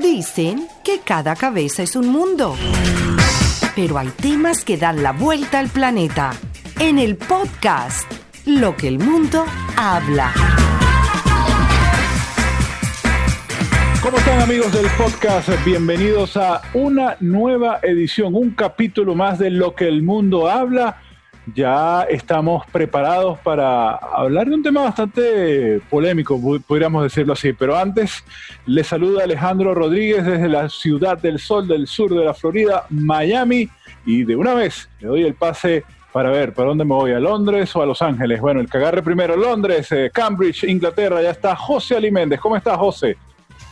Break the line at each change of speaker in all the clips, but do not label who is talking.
Dicen que cada cabeza es un mundo. Pero hay temas que dan la vuelta al planeta. En el podcast, Lo que el mundo habla.
¿Cómo están amigos del podcast? Bienvenidos a una nueva edición, un capítulo más de Lo que el mundo habla. Ya estamos preparados para hablar de un tema bastante polémico, podríamos decirlo así. Pero antes, les saluda Alejandro Rodríguez desde la ciudad del sol del sur de la Florida, Miami. Y de una vez le doy el pase para ver para dónde me voy, a Londres o a Los Ángeles. Bueno, el que agarre primero Londres, eh, Cambridge, Inglaterra, ya está José Aliméndez. ¿Cómo estás, José?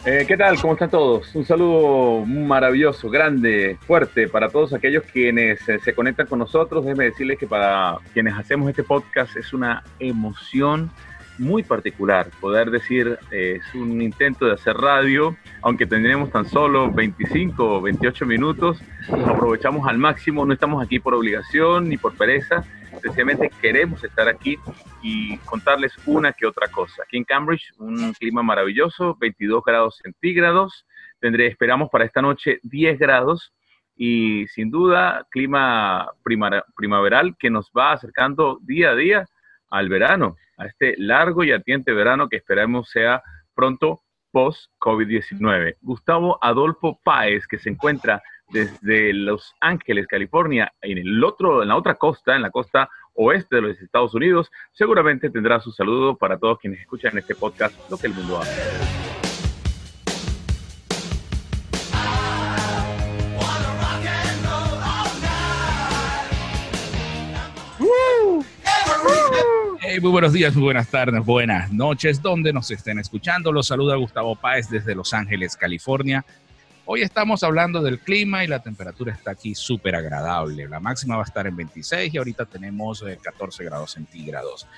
Eh, ¿Qué tal? ¿Cómo están todos? Un saludo maravilloso, grande, fuerte para todos aquellos quienes eh, se conectan con nosotros. Déjenme decirles que para quienes hacemos este podcast es una emoción muy particular. Poder decir, eh, es un intento de hacer radio, aunque tendremos tan solo 25 o 28 minutos, aprovechamos al máximo, no estamos aquí por obligación ni por pereza, sencillamente queremos estar aquí y contarles una que otra cosa. Aquí en Cambridge, un clima maravilloso, 22 grados centígrados, tendré, esperamos para esta noche 10 grados y sin duda clima primaveral que nos va acercando día a día al verano a este largo y ardiente verano que esperamos sea pronto post-COVID-19. Gustavo Adolfo Páez, que se encuentra desde Los Ángeles, California, en el otro, en la otra costa, en la costa oeste de los Estados Unidos, seguramente tendrá su saludo para todos quienes escuchan este podcast, Lo que el mundo hace.
muy buenos días, muy buenas tardes, buenas noches, donde nos estén escuchando. Los saluda Gustavo Páez desde Los Ángeles, California. Hoy estamos hablando del clima y la temperatura está aquí súper agradable. La máxima va a estar en 26 y ahorita tenemos 14 eh, grados centígrados.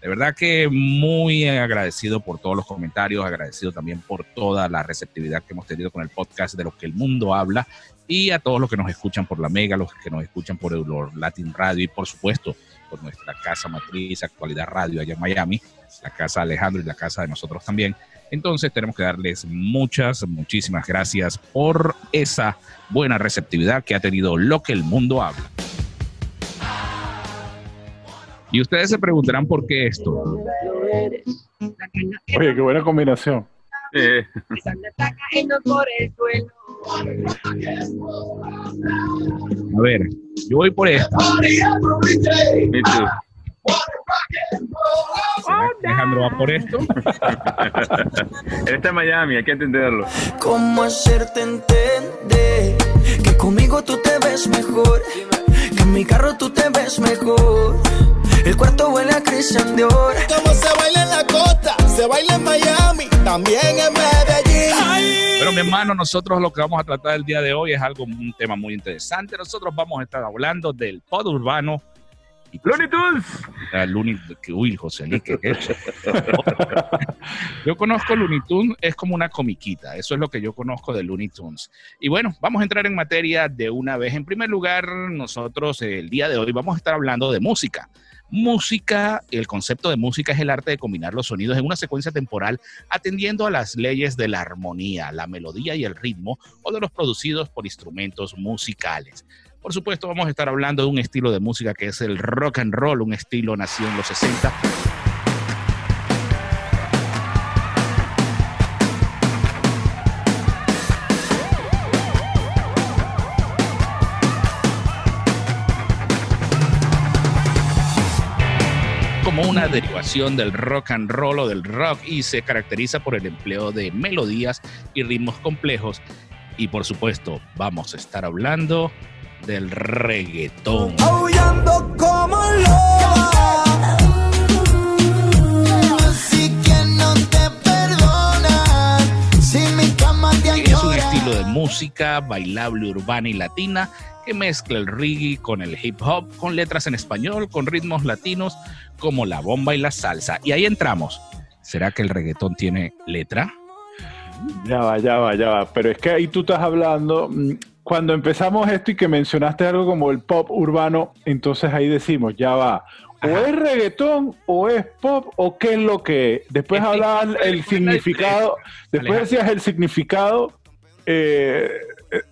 De verdad que muy agradecido por todos los comentarios, agradecido también por toda la receptividad que hemos tenido con el podcast de lo que el mundo habla y a todos los que nos escuchan por la Mega, los que nos escuchan por el Latin Radio y por supuesto por nuestra casa matriz Actualidad Radio allá en Miami, la casa Alejandro y la casa de nosotros también. Entonces tenemos que darles muchas, muchísimas gracias por esa buena receptividad que ha tenido lo que el mundo habla. Y ustedes se preguntarán por qué esto.
Oye, qué buena combinación. Eh.
A ver, yo voy por esta. Alejandro va por esto.
Él está en Miami, hay que entenderlo.
¿Cómo hacerte entender que conmigo tú te ves mejor? Que en mi carro tú te ves mejor. El cuarto huele a Christian Dior.
Como se baila en la costa, se baila en Miami, también en Medellín.
Pero mi hermano, nosotros lo que vamos a tratar el día de hoy es algo, un tema muy interesante. Nosotros vamos a estar hablando del pod urbano.
Looney Tunes.
Ah, uy, José yo conozco Looney Tunes, es como una comiquita. Eso es lo que yo conozco de Looney Tunes. Y bueno, vamos a entrar en materia de una vez. En primer lugar, nosotros el día de hoy vamos a estar hablando de música. Música, el concepto de música es el arte de combinar los sonidos en una secuencia temporal atendiendo a las leyes de la armonía, la melodía y el ritmo o de los producidos por instrumentos musicales. Por supuesto, vamos a estar hablando de un estilo de música que es el rock and roll, un estilo nacido en los 60 una derivación del rock and roll o del rock y se caracteriza por el empleo de melodías y ritmos complejos. Y por supuesto, vamos a estar hablando del reggaetón. como Es un estilo de música bailable, urbana y latina que mezcla el reggae con el hip hop, con letras en español, con ritmos latinos como la bomba y la salsa. Y ahí entramos. ¿Será que el reggaetón tiene letra?
Ya va, ya va, ya va. Pero es que ahí tú estás hablando, mm, cuando empezamos esto y que mencionaste algo como el pop urbano, entonces ahí decimos, ya va, o es reggaetón o es pop o qué es lo que Después hablaban el significado, después decías el significado eh,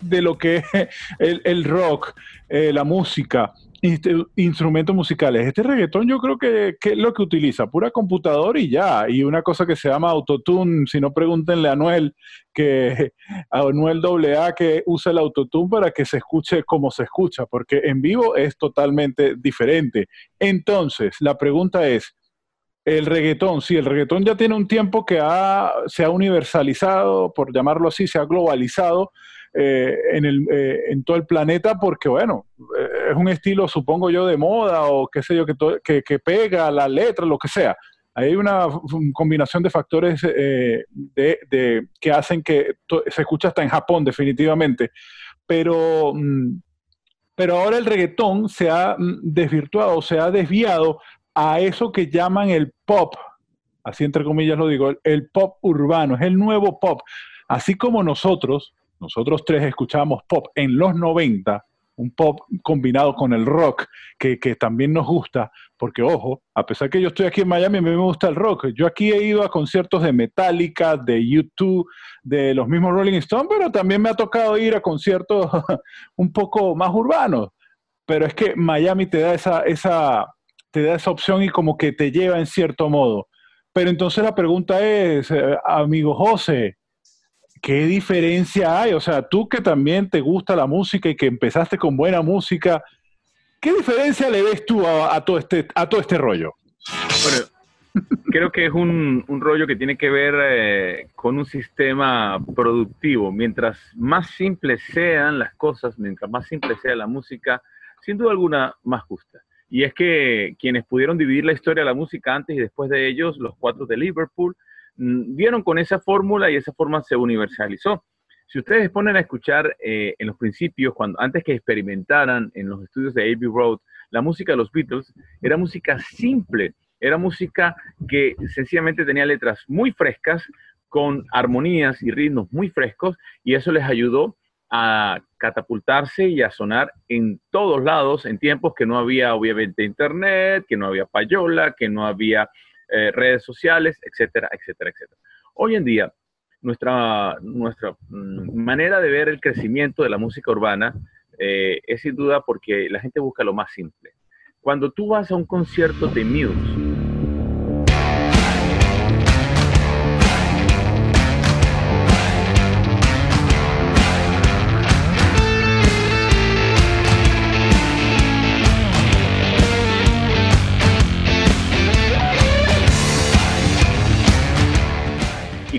de lo que es el, el rock, eh, la música, instrumentos musicales. Este reggaetón yo creo que, que, es lo que utiliza, pura computadora y ya, y una cosa que se llama autotune, si no pregúntenle a Anuel, que a Anuel AA que usa el autotune para que se escuche como se escucha, porque en vivo es totalmente diferente. Entonces, la pregunta es, el reggaetón, sí, el reggaetón ya tiene un tiempo que ha, se ha universalizado, por llamarlo así, se ha globalizado, eh, en, el, eh, en, todo el planeta porque, bueno, eh, es un estilo, supongo yo, de moda o qué sé yo, que, que, pega la letra, lo que sea. Hay una combinación de factores de, que hacen que se escucha hasta en Japón, definitivamente. Pero, mm, pero ahora el reggaetón se ha mm, desvirtuado, se ha desviado a eso que llaman el pop, así entre comillas lo digo, el pop urbano, es el nuevo pop. Así como nosotros, nosotros tres escuchábamos pop en los 90, un pop combinado con el rock, que, también nos gusta, porque ojo, a pesar que yo estoy aquí en Miami, a mí me gusta el rock. Yo aquí he ido a conciertos de Metallica, de YouTube, de los mismos Rolling Stones, pero también me ha tocado ir a conciertos un poco más urbanos. Pero es que Miami te da esa, esa, te da esa opción y como que te lleva en cierto modo. Pero entonces la pregunta es, eh, amigo José, ¿qué diferencia hay? O sea, tú que también te gusta la música y que empezaste con buena música, ¿qué diferencia le ves tú a, todo, este, a todo este rollo?
Bueno, creo que es un, rollo que tiene que ver eh, con un sistema productivo. Mientras más simples sean las cosas, mientras más simple sea la música, sin duda alguna más justa. Y es que quienes pudieron dividir la historia de la música antes y después de ellos, los cuatro de Liverpool, vieron mm, con esa fórmula y esa forma se universalizó. Si ustedes ponen a escuchar eh, en los principios, cuando antes que experimentaran en los estudios de Abbey Road, la música de los Beatles era música simple, era música que sencillamente tenía letras muy frescas, con armonías y ritmos muy frescos, y eso les ayudó a catapultarse y a sonar en todos lados en tiempos que no había obviamente internet, que no había payola, que no había eh, redes sociales, etcétera, etcétera, etcétera. Hoy en día, nuestra, nuestra mm, manera de ver el crecimiento de la música urbana eh, es sin duda porque la gente busca lo más simple. Cuando tú vas a un concierto de Muse,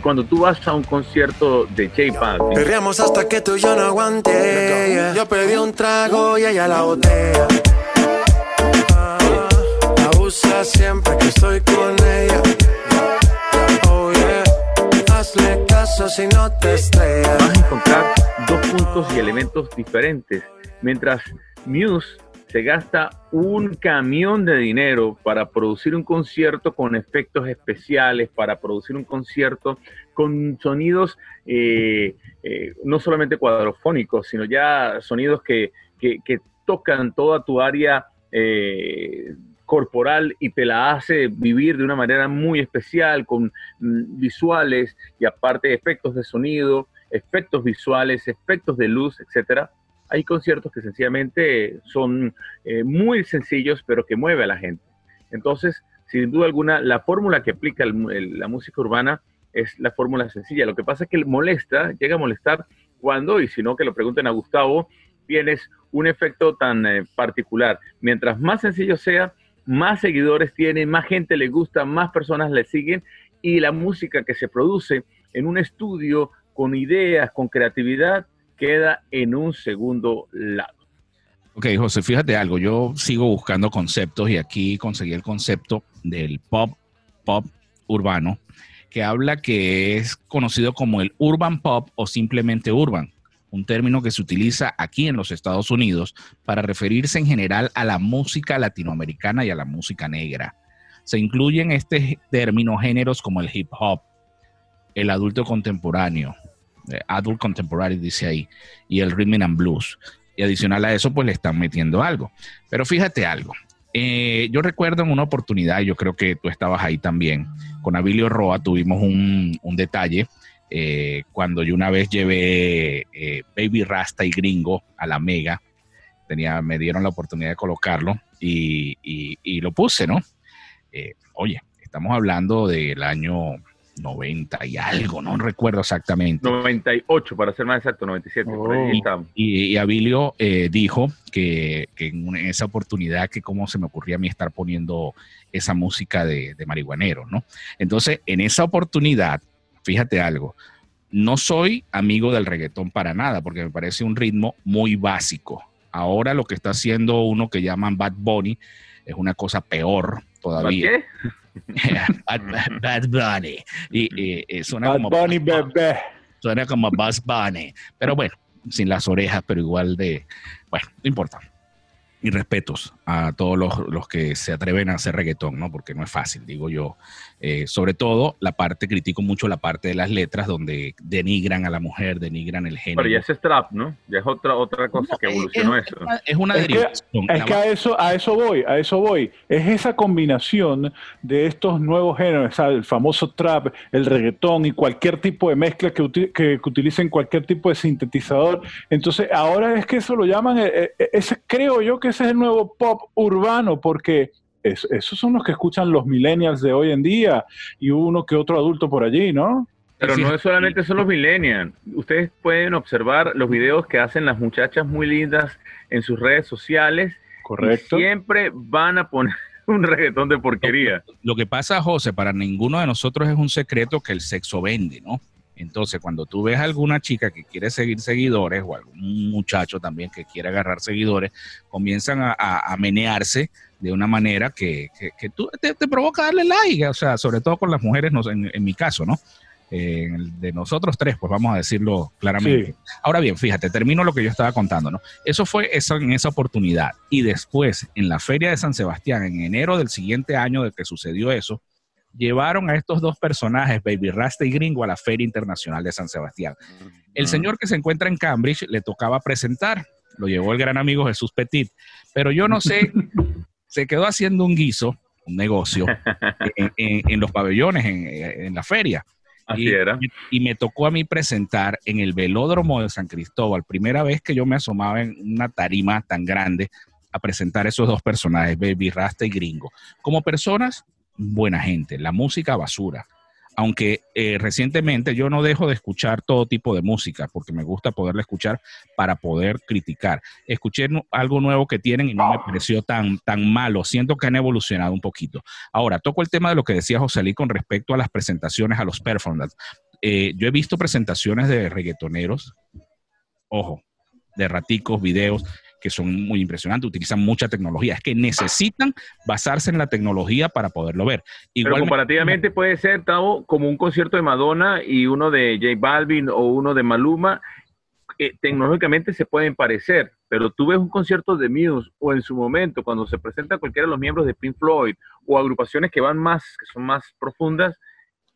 cuando tú vas a un concierto de J Balvin.
Perreamos hasta que tú y yo no aguanté. Yo pedí un trago y ella la botella. Abusa siempre que estoy con ella. Oh yeah. Hazle caso si no te estrellas.
Vas a encontrar dos puntos y elementos diferentes. Mientras Muse se gasta un camión de dinero para producir un concierto con efectos especiales, para producir un concierto con sonidos eh, eh, no solamente cuadrofónicos, sino ya sonidos que, tocan toda tu área eh, corporal y te la hace vivir de una manera muy especial, con mm, visuales y aparte efectos de sonido, efectos visuales, efectos de luz, etcétera hay conciertos que sencillamente son eh, muy sencillos, pero que mueve a la gente. Entonces, sin duda alguna, la fórmula que aplica la música urbana es la fórmula sencilla. Lo que pasa es que molesta, llega a molestar cuando, y si no que lo pregunten a Gustavo, tienes un efecto tan eh, particular. Mientras más sencillo sea, más seguidores tiene, más gente le gusta, más personas le siguen y la música que se produce en un estudio con ideas, con creatividad, queda en un segundo lado.
Ok, José, fíjate algo, yo sigo buscando conceptos y aquí conseguí el concepto del pop, pop urbano, que habla que es conocido como el urban pop o simplemente urban, un término que se utiliza aquí en los Estados Unidos para referirse en general a la música latinoamericana y a la música negra. Se incluyen este término géneros como el hip hop, el adulto contemporáneo, adult Contemporary, dice ahí, y el Rhythm and Blues. Y adicional a eso, pues le están metiendo algo. Pero fíjate algo. Eh, yo recuerdo en una oportunidad, yo creo que tú estabas ahí también, con Abilio Roa tuvimos un, un detalle eh, cuando yo una vez llevé eh, Baby Rasta y Gringo a la Mega, tenía, me dieron la oportunidad de colocarlo y, y- y lo puse, ¿no? Eh, oye, estamos hablando del año 90 y algo, no recuerdo exactamente.
98, para ser más exacto, 97. por ahí
Oh.
Y, y Abilio eh, dijo que, en esa oportunidad que cómo se me ocurría a mí estar poniendo esa música de, de marihuanero, ¿no? Entonces, en esa oportunidad, fíjate algo, no soy amigo del reggaetón para nada, porque me parece un ritmo muy básico. Ahora lo que está haciendo uno que llaman Bad Bunny es una cosa peor todavía.
¿Qué?
Bad, Bad- Bad Bunny. Y, y- y suena
Bad
como
Bunny bebé.
Suena como Buzz Bunny. Pero bueno, sin las orejas, pero igual de. Bueno, no importa. Y respetos a todos los, los que se atreven a hacer reggaetón, ¿no? Porque no es fácil, digo yo. Eh, sobre todo, la parte, critico mucho la parte de las letras donde denigran a la mujer, denigran el género.
Pero ya ese es trap, ¿no? Ya es otra, otra cosa que
No, es-
evolucionó
es,
eso.
es una
Es que-
derivación.
Es
La
que a eso, a eso voy, a eso voy. Es esa combinación de estos nuevos géneros, sea, el famoso trap, el reggaetón y cualquier tipo de mezcla que, uti- que, que utilicen cualquier tipo de sintetizador. Entonces, ahora es que eso lo llaman, eh, eh, ese creo yo que ese es el nuevo pop urbano, porque es- esos son los que escuchan los millennials de hoy en día y uno que otro adulto por allí, ¿no?
Pero no es solamente son los millennials. Ustedes pueden observar los videos que hacen las muchachas muy lindas en sus redes sociales. y
Correcto.
siempre van a poner un reggaetón de porquería.
Lo que pasa, José, para ninguno de nosotros es un secreto que el sexo vende, ¿no? Entonces, cuando tú ves a alguna chica que quiere seguir seguidores o algún muchacho también que quiere agarrar seguidores, comienzan a, a- a menearse de una manera que, que- que tú te, te provoca darle like, o sea, sobre todo con las mujeres, no en, en mi caso, ¿no? Eh, de nosotros tres, pues vamos a decirlo claramente. Ahora bien, fíjate, termino lo que yo estaba contando, ¿no? Eso fue eso en esa oportunidad. Y después, en la Feria de San Sebastián, en enero del siguiente año de que sucedió eso, llevaron a estos dos personajes, Baby Rasta y Gringo, a la Feria Internacional de San Sebastián. El señor que se encuentra en Cambridge le tocaba presentar, lo llevó el gran amigo Jesús Petit, pero yo no sé, se quedó haciendo un guiso, un negocio, en, en- en los pabellones, en, en la feria.
Así
y,
era.
y me tocó a mí presentar en el velódromo de San Cristóbal, primera vez que yo me asomaba en una tarima tan grande a presentar esos dos personajes, Baby Rasta y Gringo. Como personas, buena gente, la música basura. Aunque eh, recientemente yo no dejo de escuchar todo tipo de música porque me gusta poderla escuchar para poder criticar. Escuché algo nuevo que tienen y no me pareció tan, tan malo. Siento que han evolucionado un poquito. Ahora, toco el tema de lo que decía José Lee con respecto a las presentaciones, a los performances. Eh, yo he visto presentaciones de reggaetoneros, ojo, de raticos, videos que son muy impresionantes, utilizan mucha tecnología. Es que necesitan basarse en la tecnología para poderlo ver.
Pero comparativamente puede ser, Tavo, como un concierto de Madonna y uno de J Balvin o uno de Maluma. que tecnológicamente se pueden parecer, pero tú ves un concierto de Muse o en su momento, cuando se presenta cualquiera de los miembros de Pink Floyd o agrupaciones que van más, que son más profundas,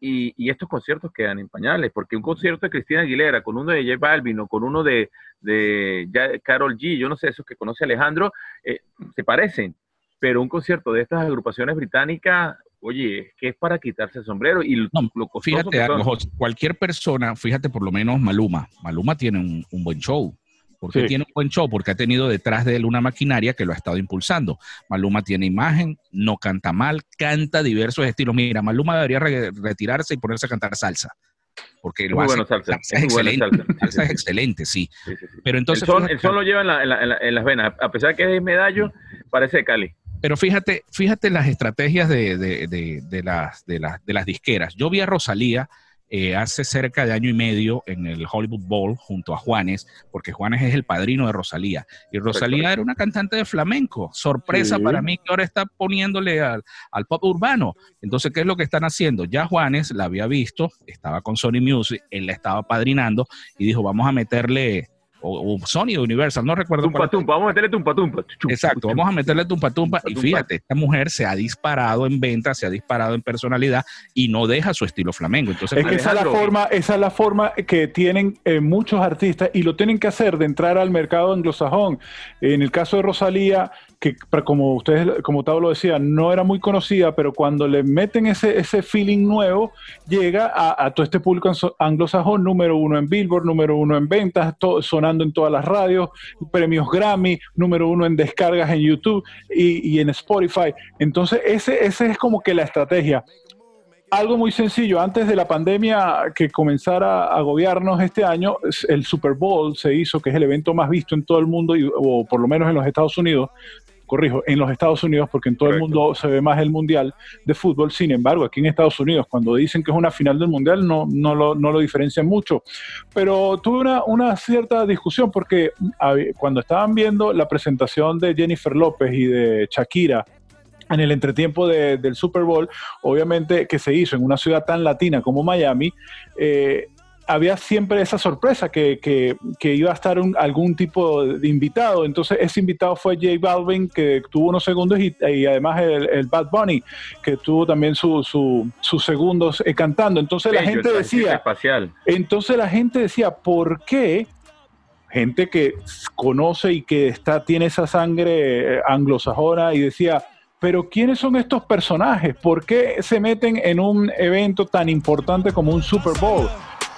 y, y estos conciertos quedan en pañales, porque un concierto de Cristina Aguilera con uno de J Balvin o con uno de, de ya- Carol G, yo no sé, esos que conoce Alejandro, eh, se parecen, pero un concierto de estas agrupaciones británicas, oye, es que es para quitarse el sombrero y
No,
lo costoso
Fíjate
que
algo,
son.
José, cualquier persona, fíjate por lo menos Maluma, Maluma tiene un, un buen show. Porque
Sí.
tiene un buen show, porque ha tenido detrás de él una maquinaria que lo ha estado impulsando. Maluma tiene imagen, no canta mal, canta diversos estilos. Mira, Maluma debería re- retirarse y ponerse a cantar salsa. Porque lo
Muy
hace,
bueno salsa,
salsa
es
excelente.
salsa. Sí,
salsa
sí,
es excelente, sí. Pero entonces.
el, son lo lleva en, la- en la- en la- en las venas, a pesar que es medallo, parece de Cali.
Pero fíjate, fíjate las estrategias de, de- de- de las, de, las, de las disqueras. Yo vi a Rosalía eh, hace cerca de año y medio en el Hollywood Bowl junto a Juanes, porque Juanes es el padrino de Rosalía. Y Rosalía era una cantante de flamenco. Sorpresa
Sí.
para mí que ahora está poniéndole al, al pop urbano. Entonces, ¿qué es lo que están haciendo? Ya Juanes la había visto, estaba con Sony Music, él la estaba padrinando y dijo, vamos a meterle, o, o Sony o Universal, no recuerdo
Tumpa, tumpa, vamos a meterle tumpa, tumpa. Chum,
Exacto,
chum,
vamos a meterle tumpa tumpa.
Tumpa,
Y fíjate, esta mujer se ha disparado en venta, se ha disparado en personalidad y no deja su estilo flamenco. Entonces,
Es que esa es, la forma, esa es la forma que tienen eh, muchos artistas y lo tienen que hacer de entrar al mercado anglosajón. En el caso de Rosalía, que como ustedes, como Tavo lo decía, no era muy conocida, pero cuando le meten ese, ese feeling nuevo, llega a, todo este público anglosajón, número uno en Billboard, número uno en ventas, sonando en todas las radios, premios Grammy, número uno en descargas en YouTube y, en Spotify. Entonces, ese, ese es como que la estrategia algo muy sencillo. Antes de la pandemia que comenzara a gobiernos este año, el Super Bowl se hizo, que es el evento más visto en todo el mundo, o por lo menos en los Estados Unidos, corrijo, en los Estados Unidos, porque en todo el mundo se ve más el Mundial de fútbol. Sin embargo, aquí en Estados Unidos, cuando dicen que es una final del Mundial, no, no, lo, no lo diferencian mucho. Pero tuve una, una cierta discusión porque cuando estaban viendo la presentación de Jennifer López y de Shakira, en el entretiempo del Super Bowl, obviamente que se hizo en una ciudad tan latina como Miami, eh, había siempre esa sorpresa que, que, iba a estar algún tipo de invitado. Entonces ese invitado fue J Balvin, que tuvo unos segundos, y, además el, Bad Bunny, que tuvo también sus segundos eh, cantando. Entonces la gente decía...
Espacial.
Entonces la gente decía, ¿por qué? Gente que conoce y que está, tiene esa sangre eh, anglosajona y decía, pero ¿quiénes son estos personajes? ¿Por qué se meten en un evento tan importante como un Super Bowl?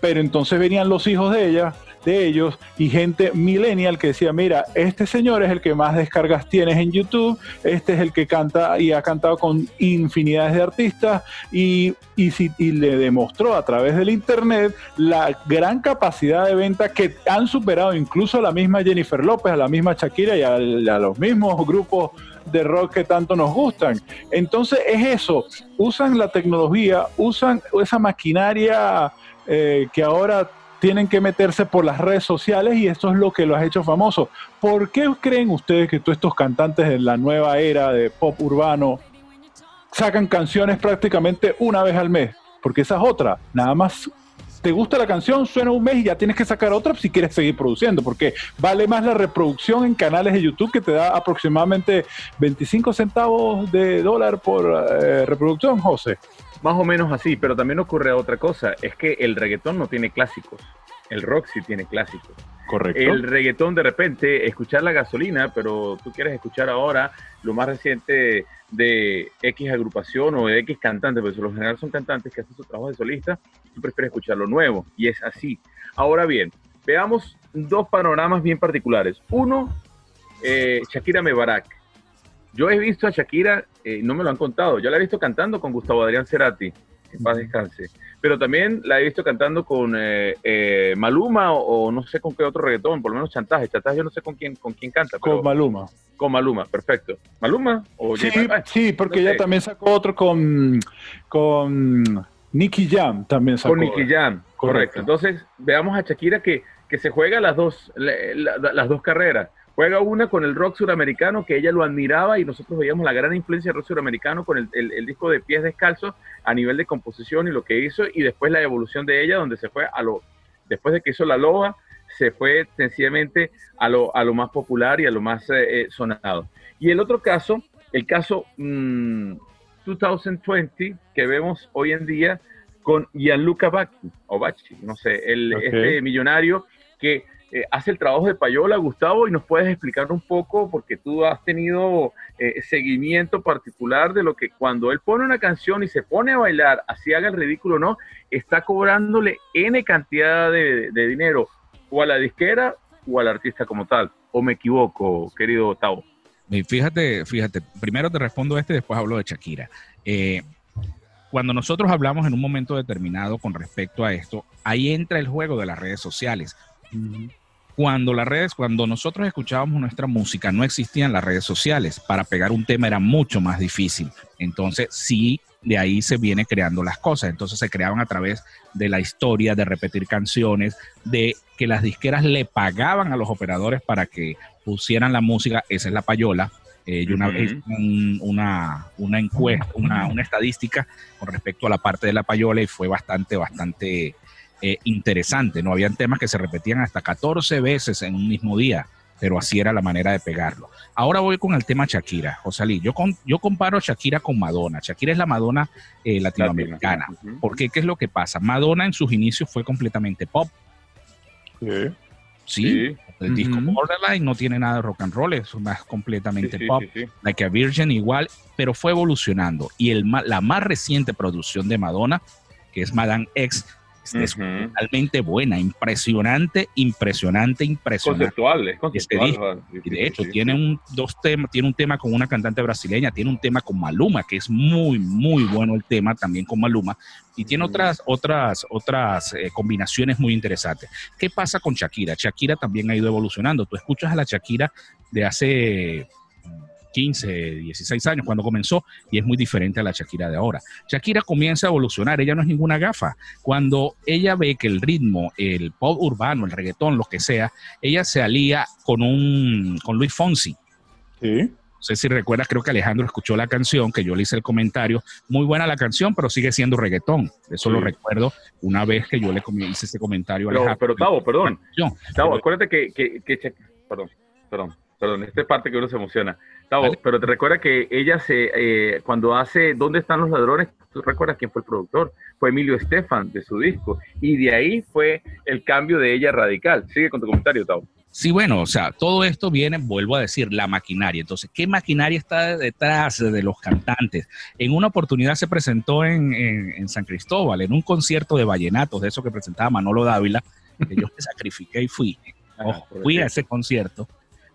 Pero entonces venían los hijos de ella de ellos y gente millennial que decía, mira, este señor es el que más descargas tienes en YouTube, este es el que canta y ha cantado con infinidades de artistas y, y, si, y le demostró a través del Internet la gran capacidad de venta que han superado incluso a la misma Jennifer López, a la misma Shakira y a, a los mismos grupos de rock que tanto nos gustan. Entonces es eso, usan la tecnología, usan esa maquinaria eh, que ahora tienen que meterse por las redes sociales y esto es lo que los ha hecho famosos. ¿Por qué creen ustedes que todos estos cantantes de la nueva era de pop urbano sacan canciones prácticamente una vez al mes? Porque esa es otra, nada más te gusta la canción, suena un mes y ya tienes que sacar otra si quieres seguir produciendo, porque vale más la reproducción en canales de YouTube que te da aproximadamente 25 centavos de dólar por eh, reproducción, José.
Más o menos así, pero también ocurre otra cosa, es que el reggaetón no tiene clásicos, el rock sí tiene clásicos.
Correcto.
El reggaetón de repente, escuchar la gasolina, pero tú quieres escuchar ahora lo más reciente de X agrupación o de X cantante, porque los general son cantantes que hacen su trabajo de solista, tú prefieres escuchar lo nuevo, y es así. Ahora bien, veamos dos panoramas bien particulares. Uno, eh, Shakira Mebarak. Yo he visto a Shakira, eh, no me lo han contado, yo la he visto cantando con Gustavo Adrián Cerati, en paz descanse. Pero también la he visto cantando con eh, eh, Maluma o, no sé con qué otro reggaetón, por lo menos chantaje. Chantaje yo no sé con quién, con quién canta.
con Maluma.
Con Maluma, perfecto. ¿Maluma? O
sí, sí, porque ella también sacó otro con, con Nicky Jam, también sacó.
Con Nicky Jam, correcto. Entonces, veamos a Shakira que, que se juega las dos, las dos carreras. Juega una con el rock suramericano, que ella lo admiraba y nosotros veíamos la gran influencia del rock suramericano con el, el, disco de Pies Descalzos a nivel de composición y lo que hizo, y después la evolución de ella, donde se fue a lo, después de que hizo La Loba, se fue sencillamente a lo, a lo más popular y a lo más eh, eh, sonado. Y el otro caso, el caso 2020, mm, que vemos hoy en día con Gianluca Bacchi, o no sé, el, este millonario que eh, hace el trabajo de Payola, Gustavo, y nos puedes explicar un poco, porque tú has tenido eh, seguimiento particular de lo que cuando él pone una canción y se pone a bailar, así haga el ridículo o no, está cobrándole N cantidad de, dinero, o a la disquera o al artista como tal. ¿O me equivoco, querido Gustavo?
Fíjate, fíjate, primero te respondo este, después hablo de Shakira. Eh, cuando nosotros hablamos en un momento determinado con respecto a esto, ahí entra el juego de las redes sociales. Cuando las redes, cuando nosotros escuchábamos nuestra música, no existían las redes sociales. Para pegar un tema era mucho más difícil. Entonces, sí, de ahí se viene creando las cosas. Entonces se creaban a través de la historia, de repetir canciones, de que las disqueras le pagaban a los operadores para que pusieran la música, esa es la payola, Eh, yo una vez una, una encuesta, una, una, estadística con respecto a la parte de la payola y fue bastante, bastante eh, interesante. No habían temas que se repetían hasta 14 veces en un mismo día, pero así era la manera de pegarlo. Ahora voy con el tema Shakira, Josalí. Yo, con, yo comparo Shakira con Madonna. Shakira es la Madonna eh, latinoamericana. ¿Por qué? ¿Qué es lo que pasa? Madonna en sus inicios fue completamente pop. Sí. Sí, el disco Borderline no tiene nada de rock and roll, es más completamente pop. Like a Virgin igual, pero fue evolucionando. Y el, la más reciente producción de Madonna, que es Madame X, es realmente buena, impresionante, impresionante, impresionante.
Conceptual, es conceptual.
y de hecho, tiene un, dos temas, tiene un tema con una cantante brasileña, tiene un tema con Maluma, que es muy, muy bueno el tema también con Maluma, y tiene otras, otras, otras eh, combinaciones muy interesantes. ¿Qué pasa con Shakira? Shakira también ha ido evolucionando. Tú escuchas a la Shakira de hace 15, 16 años cuando comenzó y es muy diferente a la Shakira de ahora. Shakira comienza a evolucionar, ella no es ninguna gafa. Cuando ella ve que el ritmo, el pop urbano, el reggaetón, lo que sea, ella se alía con un con Luis Fonsi. Sí. No sé si recuerdas, creo que Alejandro escuchó la canción, que yo le hice el comentario. Muy buena la canción, pero sigue siendo reggaetón. Eso lo recuerdo una vez que yo le hice ese comentario a
Alejandro. Pero, Tavo, perdón. Tavo, acuérdate que, que, que, Perdón, perdón, perdón. Esta es parte que uno se emociona pero te recuerda que ella se, eh, cuando hace ¿Dónde están los ladrones? ¿Tú recuerdas quién fue el productor? Fue Emilio Estefan de su disco. Y de ahí fue el cambio de ella radical. Sigue con tu comentario, Tavo.
Sí, bueno, o sea, todo esto viene, vuelvo a decir, la maquinaria. Entonces, ¿qué maquinaria está detrás de los cantantes? En una oportunidad se presentó en, en, San Cristóbal, en un concierto de vallenatos, de eso que presentaba Manolo Dávila, que yo me sacrifiqué y fui. fui a ese concierto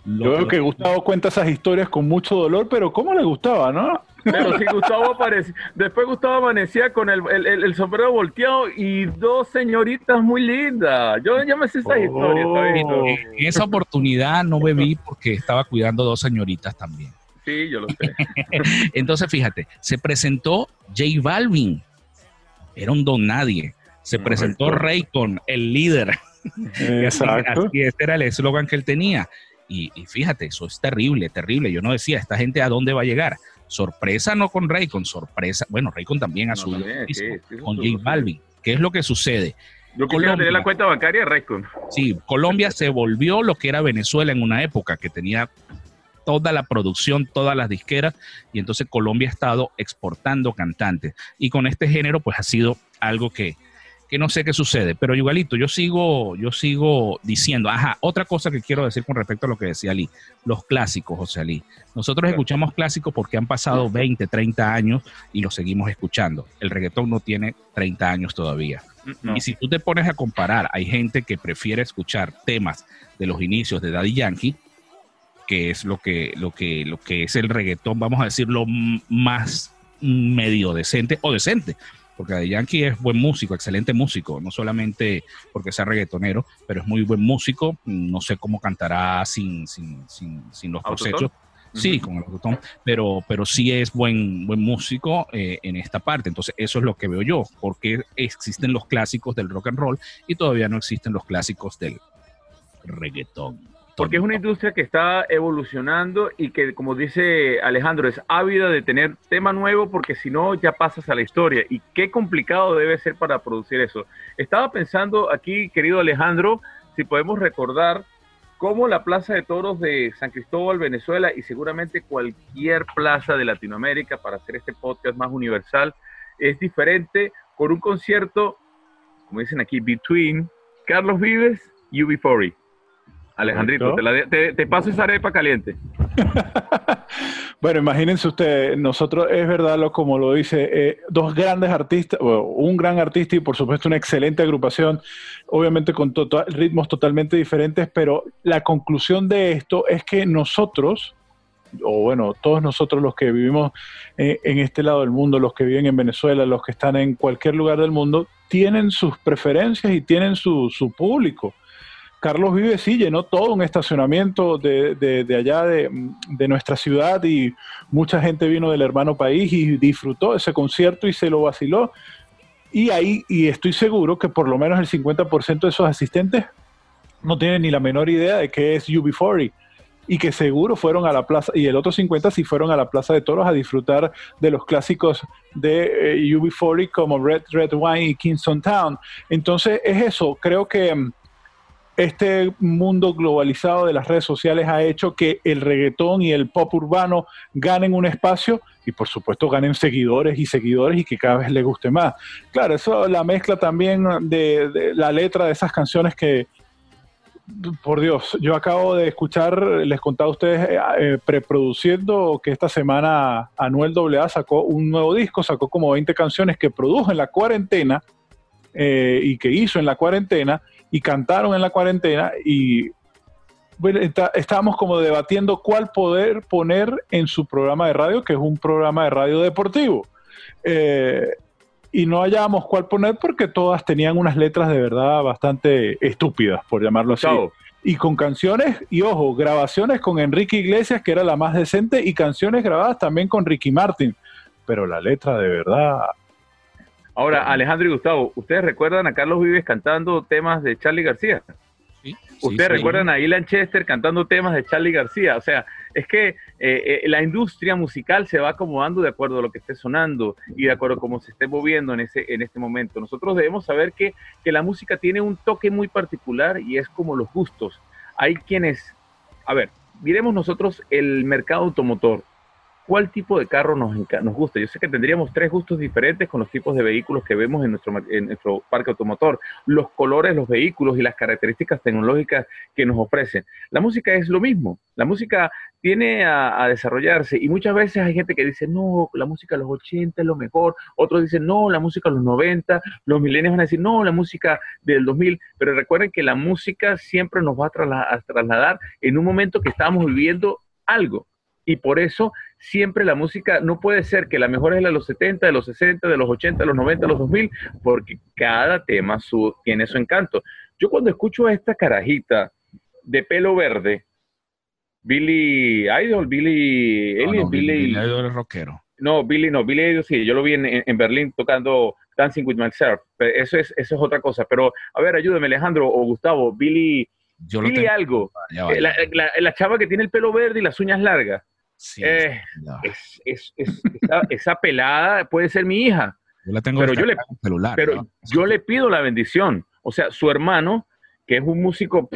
yo veo que Gustavo cuenta esas historias con mucho dolor, pero ¿cómo le gustaba, no?
Pero si Gustavo aparecía, después Gustavo amanecía con el, el, sombrero volteado y dos señoritas muy lindas. Yo ya me sé esa historia.
Oh. En esa oportunidad no bebí porque estaba cuidando dos señoritas también.
Sí, yo lo sé.
Entonces, fíjate, se presentó J Balvin, era un don nadie. Se presentó Raycon, el líder. Exacto. Y ese era el eslogan que él tenía. Y, fíjate, eso es terrible, terrible. Yo no decía, esta gente a dónde va a llegar. Sorpresa no con con sorpresa. Bueno, Raycon también a su con J Balvin. ¿Qué es lo que sucede?
Yo quería tener la cuenta bancaria de Raycon.
Sí, Colombia se volvió lo que era Venezuela en una época que tenía toda la producción, todas las disqueras, y entonces Colombia ha estado exportando cantantes. Y con este género, pues ha sido algo que, que no sé qué sucede, pero igualito, yo sigo, yo sigo diciendo, ajá, otra cosa que quiero decir con respecto a lo que decía Ali, los clásicos, José Ali. Nosotros escuchamos clásicos porque han pasado 20, 30 años y los seguimos escuchando. El reggaetón no tiene 30 años todavía. Y si tú te pones a comparar, hay gente que prefiere escuchar temas de los inicios de Daddy Yankee, que es lo que, lo que, lo que es el reggaetón, vamos a decirlo más medio decente o decente, porque Daddy Yankee es buen músico, excelente músico, no solamente porque sea reggaetonero, pero es muy buen músico, no sé cómo cantará sin, sin, sin, los cosechos. Sí, con el autotón, pero, pero sí es buen, buen músico eh, en esta parte. Entonces, eso es lo que veo yo, porque existen los clásicos del rock and roll y todavía no existen los clásicos del reggaetón.
Porque es una industria que está evolucionando y que, como dice Alejandro, es ávida de tener tema nuevo porque si no ya pasas a la historia. Y qué complicado debe ser para producir eso. Estaba pensando aquí, querido Alejandro, si podemos recordar cómo la Plaza de Toros de San Cristóbal, Venezuela, y seguramente cualquier plaza de Latinoamérica para hacer este podcast más universal, es diferente con un concierto, como dicen aquí, between Carlos Vives y UB40. Alejandrito, te, paso esa arepa caliente.
bueno, imagínense ustedes, nosotros es verdad, lo, como lo dice, eh, dos grandes artistas, un gran artista y por supuesto una excelente agrupación, obviamente con ritmos totalmente diferentes, pero la conclusión de esto es que nosotros, o bueno, todos nosotros los que vivimos eh, en este lado del mundo, los que viven en Venezuela, los que están en cualquier lugar del mundo, tienen sus preferencias y tienen su, su público. Carlos Vive sí llenó todo un estacionamiento de, allá de, nuestra ciudad y mucha gente vino del hermano país y disfrutó ese concierto y se lo vaciló. Y ahí, y estoy seguro que por lo menos el 50% de esos asistentes no tienen ni la menor idea de qué es UB40. y que seguro fueron a la plaza, y el otro 50 sí fueron a la Plaza de Toros a disfrutar de los clásicos de eh, UB40 como Red Red Wine y Kingston Town. Entonces es eso, creo que mm, este mundo globalizado de las redes sociales ha hecho que el reggaetón y el pop urbano ganen un espacio y por supuesto ganen seguidores y seguidores y que cada vez les guste más. Claro, eso la mezcla también de, la letra de esas canciones que, por Dios, yo acabo de escuchar, les contaba a ustedes, eh, eh, preproduciendo que esta semana Anuel AA sacó un nuevo disco, sacó como 20 canciones que produjo en la cuarentena eh, y que hizo en la cuarentena y cantaron en la cuarentena y bueno, estábamos como debatiendo cuál poder poner en su programa de radio, que es un programa de radio deportivo. Eh, y no hallábamos cuál poner porque todas tenían unas letras de verdad bastante estúpidas, por llamarlo así. Y con canciones, y ojo, grabaciones con Enrique Iglesias, que era la más decente, y canciones grabadas también con Ricky Martin. Pero la letra de verdad.
Ahora, Alejandro y Gustavo, ¿ustedes recuerdan a Carlos Vives cantando temas de Charlie García? Ustedes recuerdan a Ilan Chester cantando temas de Charlie García. O sea, es que eh, eh, la industria musical se va acomodando de acuerdo a lo que esté sonando y de acuerdo a cómo se esté moviendo en, ese, en este momento. Nosotros debemos saber que, que la música tiene un toque muy particular y es como los gustos. Hay quienes, a ver, miremos nosotros el mercado automotor cuál tipo de carro nos, nos gusta. Yo sé que tendríamos tres gustos diferentes con los tipos de vehículos que vemos en nuestro, en nuestro parque automotor, los colores, los vehículos y las características tecnológicas que nos ofrecen. La música es lo mismo. La música tiene a, desarrollarse y muchas veces hay gente que dice, no, la música de los 80 es lo mejor. Otros dicen, no, la música de los 90. Los milenios van a decir, no, la música del 2000. Pero recuerden que la música siempre nos va a, a trasladar en un momento que estamos viviendo algo. Y por eso siempre la música no puede ser que la mejor es la de los 70, de los 60, de los 80, de los 90, de los 2000, porque cada tema su, tiene su encanto. Yo cuando escucho a esta carajita de pelo verde, Billy Idol, Billy,
no, Billy, Idol es rockero.
No, Billy no, Billy Idol sí, yo lo vi en, Berlín tocando Dancing with Myself, eso es, eso es otra cosa, pero a ver, ayúdeme Alejandro o Gustavo, Billy, Billy algo, eh, la, la, chava que tiene el pelo verde y las uñas largas. Eh, es, esa, pelada puede ser mi hija.
Yo la tengo
pero yo le, celular. Pero yo le pido la bendición. O sea, su hermano, que es un músico,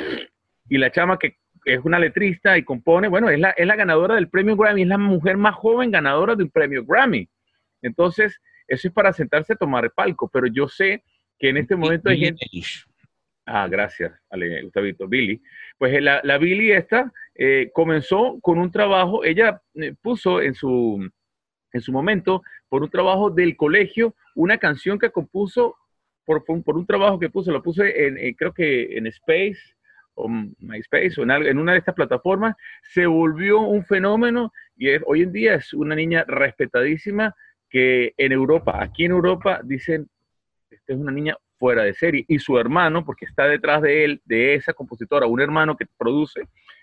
y la chama que es una letrista y compone, bueno, es la, es la ganadora del premio Grammy, es la mujer más joven ganadora de un premio Grammy. Entonces, eso es para sentarse a tomar el palco, pero yo sé que en este momento hay gente... Ah, gracias, Ale, Gustavito. Billy. Pues eh, la, la Billy esta eh, comenzó con un trabajo, ella eh, puso en su, en su momento, por un trabajo del colegio, una canción que compuso, por, por un trabajo que puso, lo puse en, creo que en Space, o MySpace, o en, una de estas plataformas, se volvió un fenómeno y hoy en día es una niña respetadísima que en Europa, aquí en Europa, dicen, esta es una niña fuera de serie. Y su hermano, porque está detrás de él, de esa compositora, un hermano que produce,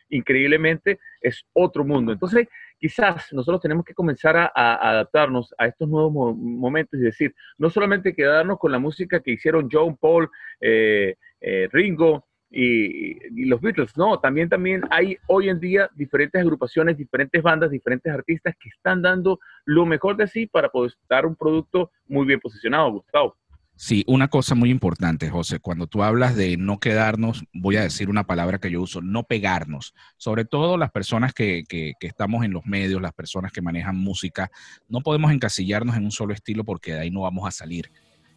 increíblemente es otro mundo. Entonces, quizás nosotros tenemos que comenzar a, adaptarnos a estos nuevos momentos y decir, no solamente quedarnos con la música que hicieron John Paul, eh, eh, Ringo y, los Beatles, no, también, también hay hoy en día diferentes agrupaciones, diferentes bandas, diferentes artistas que están dando lo mejor de sí para poder dar un producto muy bien posicionado, Gustavo.
Sí, una cosa muy importante, José, cuando tú hablas de no quedarnos, voy a decir una palabra que yo uso, no pegarnos. Sobre todo las personas que, que, estamos en los medios, las personas que manejan música, no podemos encasillarnos en un solo estilo porque de ahí no vamos a salir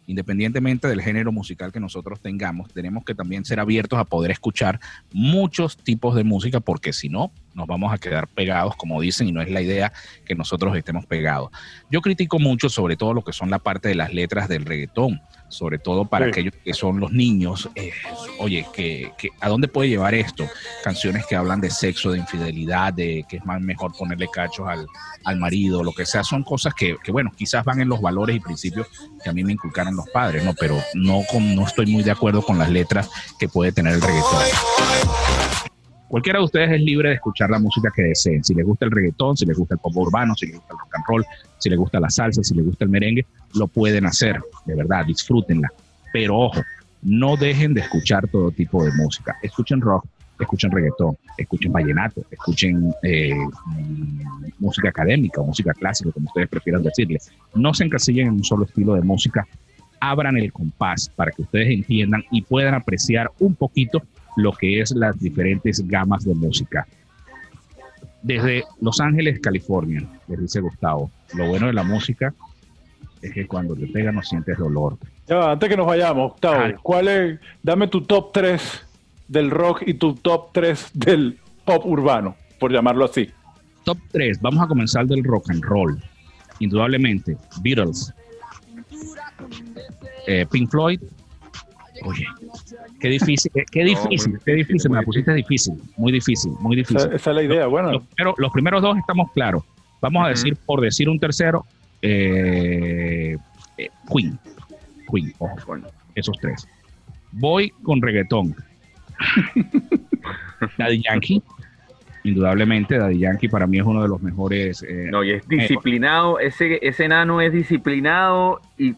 independientemente del género musical que nosotros tengamos, tenemos que también ser abiertos a poder escuchar muchos tipos de música, porque si no, nos vamos a quedar pegados, como dicen, y no es la idea que nosotros estemos pegados. Yo critico mucho sobre todo lo que son la parte de las letras del reggaetón, sobre todo para aquellos que son los niños. Eh, oye, que, ¿a dónde puede llevar esto? Canciones que hablan de sexo, de infidelidad, de que es más mejor ponerle cachos al, al marido, lo que sea, son cosas que, que, bueno, quizás van en los valores y principios que a mí me inculcaron los padres, ¿no? Pero no, con, no estoy muy de acuerdo con las letras que puede tener el reggaetón. Cualquiera de ustedes es libre de escuchar la música que deseen. Si les gusta el reggaetón, si les gusta el pop urbano, si les gusta el rock and roll, si les gusta la salsa, si les gusta el merengue, lo pueden hacer. De verdad, disfrútenla. Pero ojo, no dejen de escuchar todo tipo de música. Escuchen rock, escuchen reggaetón, escuchen vallenato, escuchen eh, música académica o música clásica, como ustedes prefieran decirle. No se encasillen en un solo estilo de música, abran el compás para que ustedes entiendan y puedan apreciar un poquito lo que es las diferentes gamas de música. Desde Los Ángeles, California, les dice Gustavo, lo bueno de la música es que cuando te pega no sientes dolor.
Ya, antes que nos vayamos, Gustavo, ¿cuál es? Dame tu top 3 del rock y tu top 3 del pop urbano, por llamarlo así.
Top 3, vamos a comenzar del rock and roll. Indudablemente, Beatles, eh, Pink Floyd. Oye, qué difícil, qué, difícil, qué difícil, me la pusiste difícil, muy difícil, muy difícil.
Esa, es la idea, bueno.
Pero los primeros dos estamos claros. Vamos a decir, por decir un tercero, eh, eh, Queen. Queen, ojo, esos tres. Voy con reggaetón. Daddy Yankee, indudablemente, Daddy Yankee para mí es uno de los mejores.
Eh, no, y es disciplinado, ese, ese enano es disciplinado y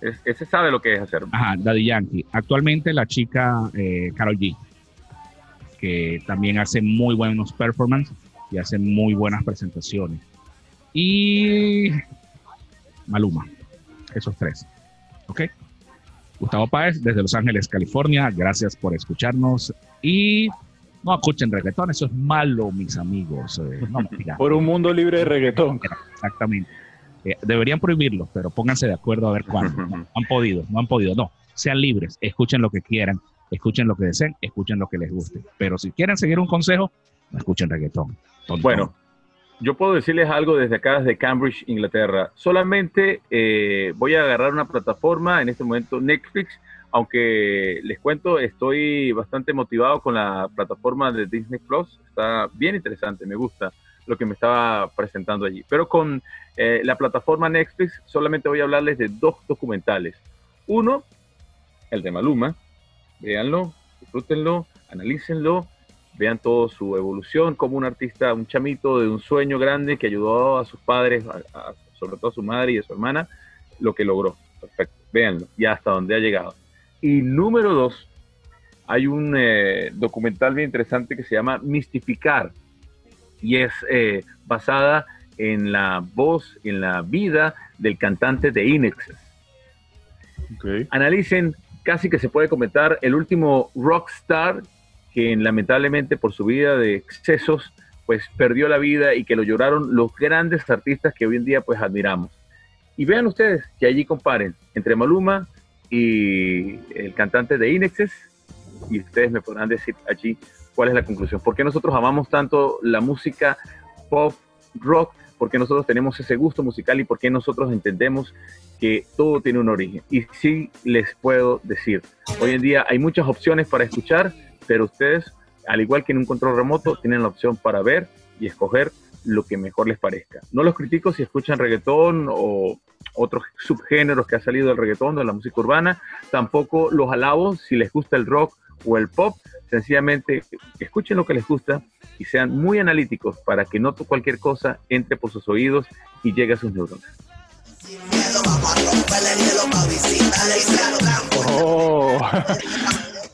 ese sabe lo que es hacer.
Ajá, Daddy Yankee. Actualmente la chica eh, Carol G, que también hace muy buenos performances y hace muy buenas presentaciones. Y Maluma, esos tres. ¿Ok? Gustavo Páez, desde Los Ángeles, California. Gracias por escucharnos. Y no escuchen reggaetón, eso es malo, mis amigos. Eh,
por un mundo libre de reggaetón.
Exactamente. Eh, deberían prohibirlo, pero pónganse de acuerdo a ver cuándo. No, han podido, no han podido. No, sean libres, escuchen lo que quieran, escuchen lo que deseen, escuchen lo que les guste. Pero si quieren seguir un consejo, no escuchen reggaetón.
Bueno, yo puedo decirles algo desde acá, desde Cambridge, Inglaterra. Solamente eh, voy a agarrar una plataforma, en este momento Netflix, aunque les cuento, estoy bastante motivado con la plataforma de Disney Plus. Está bien interesante, me gusta lo que me estaba presentando allí. Pero con eh, la plataforma Netflix solamente voy a hablarles de dos documentales. Uno, el de Maluma. Véanlo, disfrútenlo, analícenlo vean toda su evolución como un artista, un chamito de un sueño grande que ayudó a sus padres, sobre todo a su madre y a su hermana, lo que logró. Perfecto, véanlo, ya hasta donde ha llegado. Y número dos, hay un eh, documental bien interesante que se llama Mistificar y es eh, basada en la voz, en la vida del cantante de Inexes. Analicen, casi que se puede comentar, el último rockstar que lamentablemente por su vida de excesos, pues perdió la vida y que lo lloraron los grandes artistas que hoy en día pues admiramos. Y vean ustedes que allí comparen entre Maluma y el cantante de Inexes y ustedes me podrán decir allí cuál es la conclusión. ¿Por qué nosotros amamos tanto la música pop, rock? ¿Por qué nosotros tenemos ese gusto musical y por qué nosotros entendemos que todo tiene un origen? Y sí les puedo decir, hoy en día hay muchas opciones para escuchar, pero ustedes, al igual que en un control remoto, tienen la opción para ver y escoger lo que mejor les parezca. No los critico si escuchan reggaetón o otros subgéneros que ha salido del reggaetón, de la música urbana, tampoco los alabo si les gusta el rock o el pop, sencillamente escuchen lo que les gusta y sean muy analíticos para que no cualquier cosa entre por sus oídos y llegue a sus neuronas.
Oh.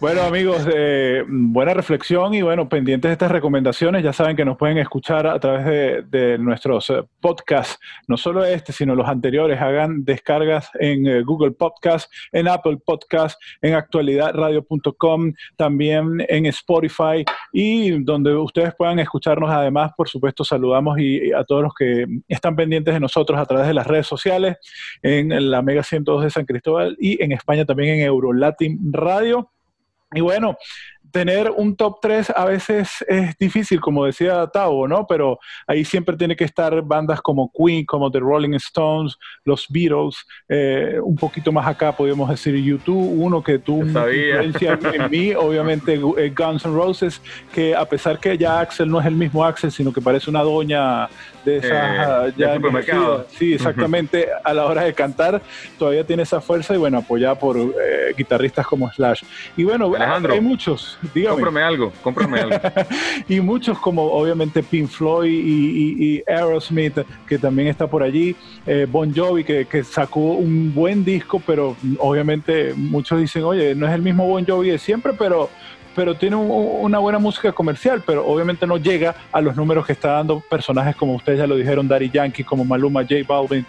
Bueno amigos, eh, buena reflexión y bueno, pendientes de estas recomendaciones, ya saben que nos pueden escuchar a través de, nuestros eh, podcasts, no solo este, sino los anteriores, hagan descargas en eh, Google Podcast, en Apple Podcast, en actualidadradio.com, también en Spotify y donde ustedes puedan escucharnos. Además, por supuesto, saludamos y, a todos los que están pendientes de nosotros a través de las redes sociales, en la Mega 102 de San Cristóbal y en España también en Eurolatin Radio. Y bueno, tener un top 3 a veces es difícil, como decía Tavo, ¿no? Pero ahí siempre tiene que estar bandas como Queen, como The Rolling Stones, los Beatles, eh, un poquito más acá podríamos decir YouTube, uno que tuvo influencia en mí, obviamente eh, Guns N' Roses, que a pesar que ya Axel no es el mismo Axel, sino que parece una doña de esas eh, ya sí, exactamente, a la hora de cantar todavía tiene esa fuerza y bueno, apoyada por guitarristas como Slash. Y bueno, hay muchos
Cómprame algo, cómprame algo.
y muchos como obviamente Pink Floyd y, Aerosmith, que también está por allí. Eh, bon Jovi, que, sacó un buen disco, pero obviamente muchos dicen, oye, no es el mismo Bon Jovi de siempre, pero pero tiene una buena música comercial, pero obviamente no llega a los números que está dando personajes como ustedes ya lo dijeron, Daddy Yankee, como Maluma, J Balvin,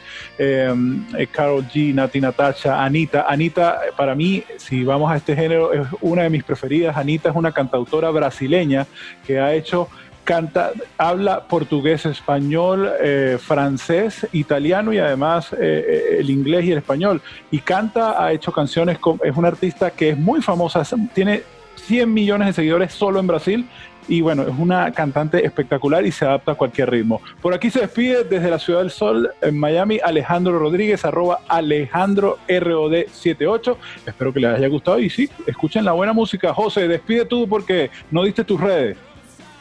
Carol G, Nati Natasha, Anita. Anita, para mí, si vamos a este género, es una de mis preferidas. Anita es una cantautora brasileña que ha hecho canta, habla portugués, español, eh, francés, italiano y además eh, eh, el inglés y el español. Y canta, ha hecho canciones, es una artista que es muy famosa, tiene 100 millones de seguidores solo en Brasil. Y bueno, es una cantante espectacular y se adapta a cualquier ritmo. Por aquí se despide desde la Ciudad del Sol, en Miami, Alejandro Rodríguez, arroba Alejandro ROD 78. Espero que les haya gustado y sí, escuchen la buena música. José, despide tú porque no diste tus redes.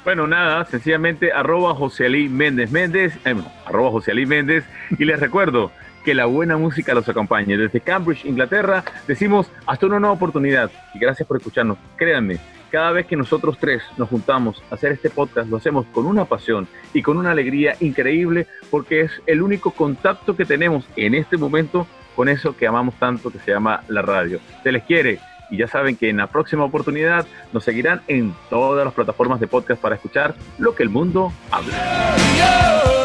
Bueno, nada, sencillamente arroba José Ali Méndez Méndez, eh, arroba José Ali Méndez, y les recuerdo que la buena música los acompañe. Desde Cambridge, Inglaterra, decimos hasta una nueva oportunidad y gracias por escucharnos. Créanme, cada vez que nosotros tres nos juntamos a hacer este podcast, lo hacemos con una pasión y con una alegría increíble porque es el único contacto que tenemos en este momento con eso que amamos tanto que se llama la radio. Se les quiere y ya saben que en la próxima oportunidad nos seguirán en todas las plataformas de podcast para escuchar lo que el mundo habla.